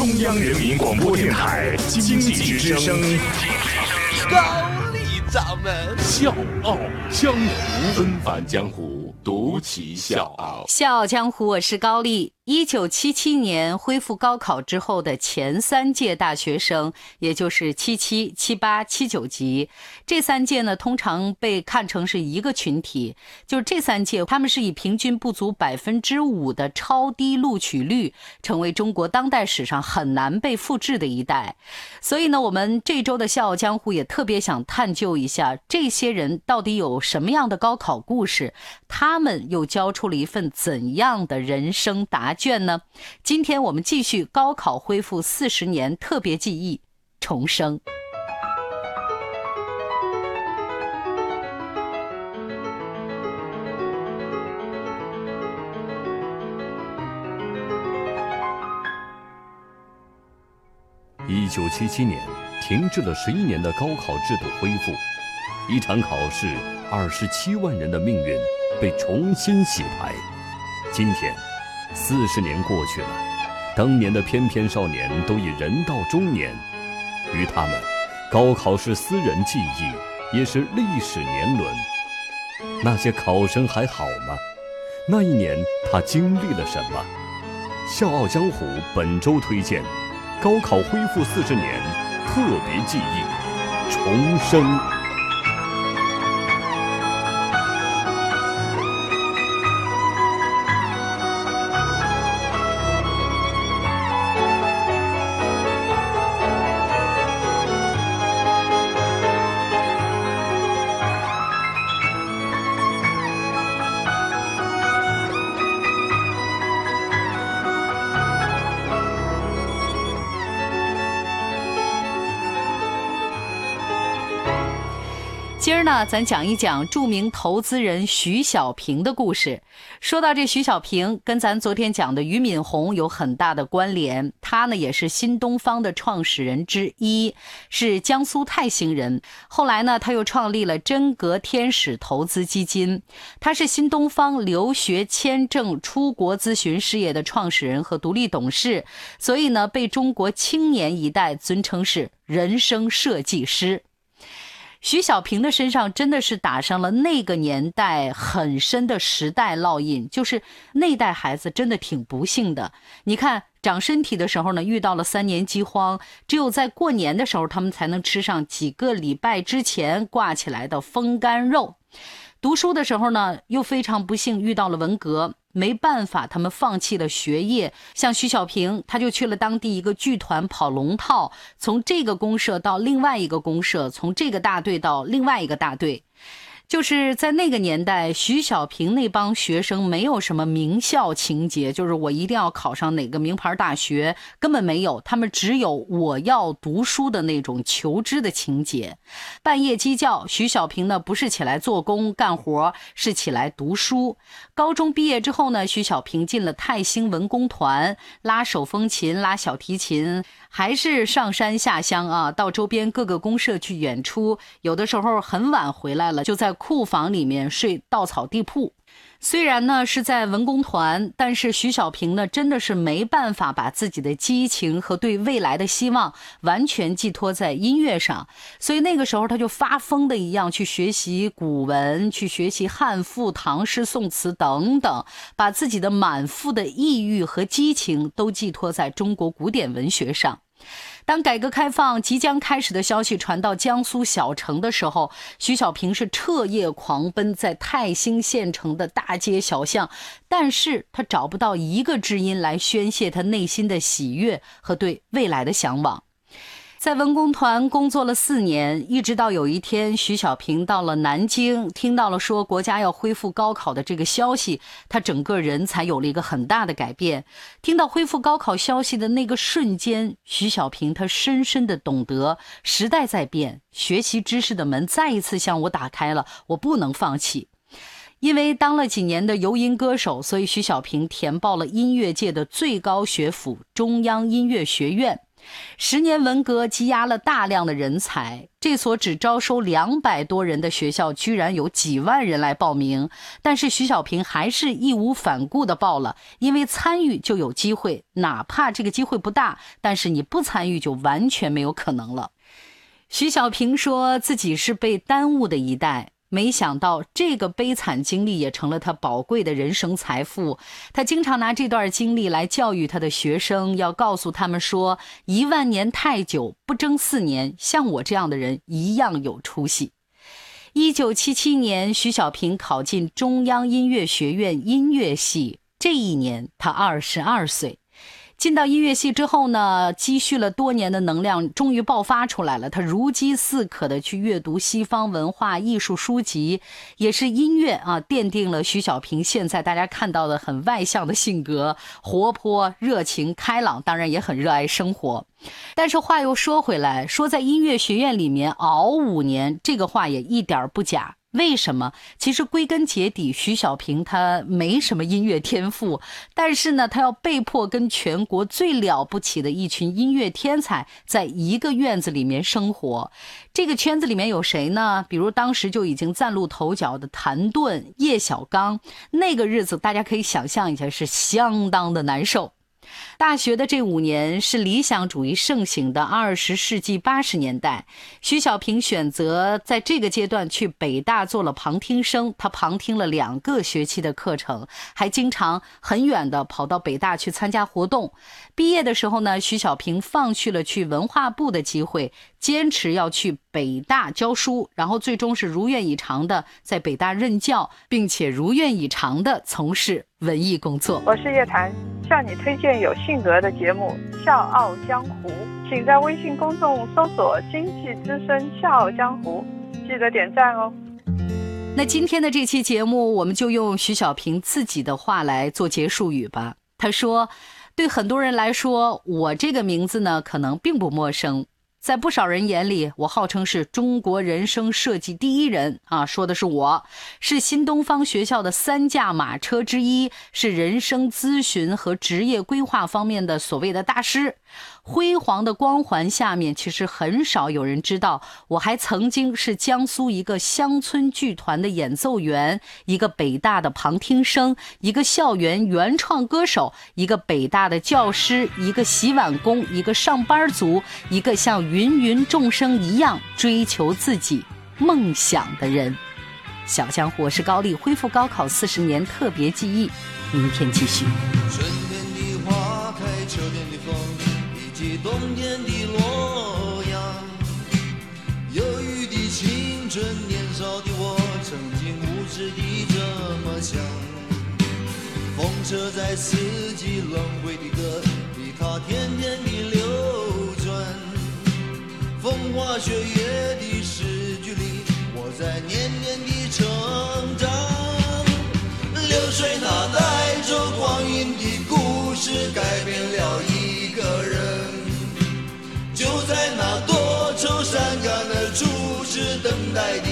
中央人民广播电台经济之声，高丽掌门笑傲江湖，恩返江湖，独骑笑傲。笑傲江湖，我是高丽。一九七七年恢复高考之后的前三届大学生，也就是七七、七八、七九级，这三届呢，通常被看成是一个群体。就是这三届，他们是以平均不足百分之五的超低录取率，成为中国当代史上很难被复制的一代。所以呢，我们这周的笑傲江湖也特别想探究一下，这些人到底有什么样的高考故事，他们又交出了一份怎样的人生答卷呢？今天我们继续高考恢复四十年特别记忆重生。一九七七年，停滞了十一年的高考制度恢复，一场考试，二十七万人的命运被重新洗牌。今天，四十年过去了，当年的翩翩少年都已人到中年，于他们，高考是私人记忆，也是历史年轮。那些考生还好吗？那一年他经历了什么？笑傲江湖本周推荐。高考恢复四十年，特别记忆，重生。呢，咱讲一讲著名投资人徐小平的故事。说到这徐小平，跟咱昨天讲的俞敏洪有很大的关联。他呢，也是新东方的创始人之一，是江苏泰兴人。后来呢，他又创立了真格天使投资基金。他是新东方留学签证出国咨询事业的创始人和独立董事，所以呢，被中国青年一代尊称是人生设计师。徐小平的身上真的是打上了那个年代很深的时代烙印，就是那代孩子真的挺不幸的。你看，长身体的时候呢，遇到了三年饥荒，只有在过年的时候，他们才能吃上几个礼拜之前挂起来的风干肉。读书的时候呢，又非常不幸遇到了文革。没办法，他们放弃了学业。像徐小平，他就去了当地一个剧团跑龙套，从这个公社到另外一个公社，从这个大队到另外一个大队。就是在那个年代，徐小平那帮学生没有什么名校情节，就是我一定要考上哪个名牌大学，根本没有。他们只有我要读书的那种求知的情节。半夜鸡叫，徐小平呢不是起来做工干活，是起来读书。高中毕业之后呢，徐小平进了泰兴文工团，拉手风琴，拉小提琴，还是上山下乡啊，到周边各个公社去演出。有的时候很晚回来了，就在。库房里面睡稻草地铺，虽然呢是在文工团，但是徐小平呢真的是没办法把自己的激情和对未来的希望完全寄托在音乐上，所以那个时候他就发疯的一样去学习古文，去学习汉赋、唐诗、宋词等等，把自己的满腹的抑郁和激情都寄托在中国古典文学上。当改革开放即将开始的消息传到江苏小城的时候，徐小平是彻夜狂奔在泰兴县城的大街小巷，但是他找不到一个知音来宣泄他内心的喜悦和对未来的向往。在文工团工作了四年，一直到有一天，徐小平到了南京，听到了说国家要恢复高考的这个消息，他整个人才有了一个很大的改变。听到恢复高考消息的那个瞬间，徐小平他深深的懂得时代在变，学习知识的门再一次向我打开了，我不能放弃。因为当了几年的游音歌手，所以徐小平填报了音乐界的最高学府——中央音乐学院。十年文革积压了大量的人才，这所只招收两百多人的学校，居然有几万人来报名。但是徐小平还是义无反顾地报了，因为参与就有机会，哪怕这个机会不大，但是你不参与就完全没有可能了。徐小平说自己是被耽误的一代。没想到这个悲惨经历也成了他宝贵的人生财富。他经常拿这段经历来教育他的学生，要告诉他们说：一万年太久，不争四年，像我这样的人一样有出息。一九七七年，徐小平考进中央音乐学院音乐系，这一年他二十二岁。进到音乐系之后呢，积蓄了多年的能量终于爆发出来了。他如饥似渴的去阅读西方文化艺术书籍，也是音乐啊，奠定了徐小平现在大家看到的很外向的性格，活泼、热情、开朗，当然也很热爱生活。但是话又说回来，说在音乐学院里面熬五年，这个话也一点不假。为什么？其实归根结底，徐小平他没什么音乐天赋，但是呢，他要被迫跟全国最了不起的一群音乐天才在一个院子里面生活。这个圈子里面有谁呢？比如当时就已经崭露头角的谭盾、叶小刚，那个日子大家可以想象一下，是相当的难受。大学的这五年是理想主义盛行的二十世纪八十年代，徐小平选择在这个阶段去北大做了旁听生，他旁听了两个学期的课程，还经常很远的跑到北大去参加活动。毕业的时候呢，徐小平放弃了去文化部的机会，坚持要去北大教书，然后最终是如愿以偿的在北大任教，并且如愿以偿的从事文艺工作。我是叶檀，向你推荐有性格的节目《笑傲江湖》，请在微信公众搜索“经济之声笑傲江湖”，记得点赞哦。那今天的这期节目，我们就用徐小平自己的话来做结束语吧。他说。对很多人来说，我这个名字呢，可能并不陌生。在不少人眼里，我号称是中国人生设计第一人啊，说的是我，是新东方学校的三驾马车之一，是人生咨询和职业规划方面的所谓的大师。辉煌的光环下面，其实很少有人知道，我还曾经是江苏一个乡村剧团的演奏员，一个北大的旁听生，一个校园原创歌手，一个北大的教师，一个洗碗工，一个上班族，一个像芸芸众生一样追求自己梦想的人。小江湖，我是高丽，恢复高考四十年特别记忆，明天继续。春天的花开，秋天的风。以及冬天的洛阳，忧郁的青春，年少的我，曾经无知的这么想。风车在四季轮回的歌里，它天天的流。风花雪月的诗句里，我在年年的成长。流水它带着光阴的故事，改变了一个人。就在那多愁善感的初次等待的。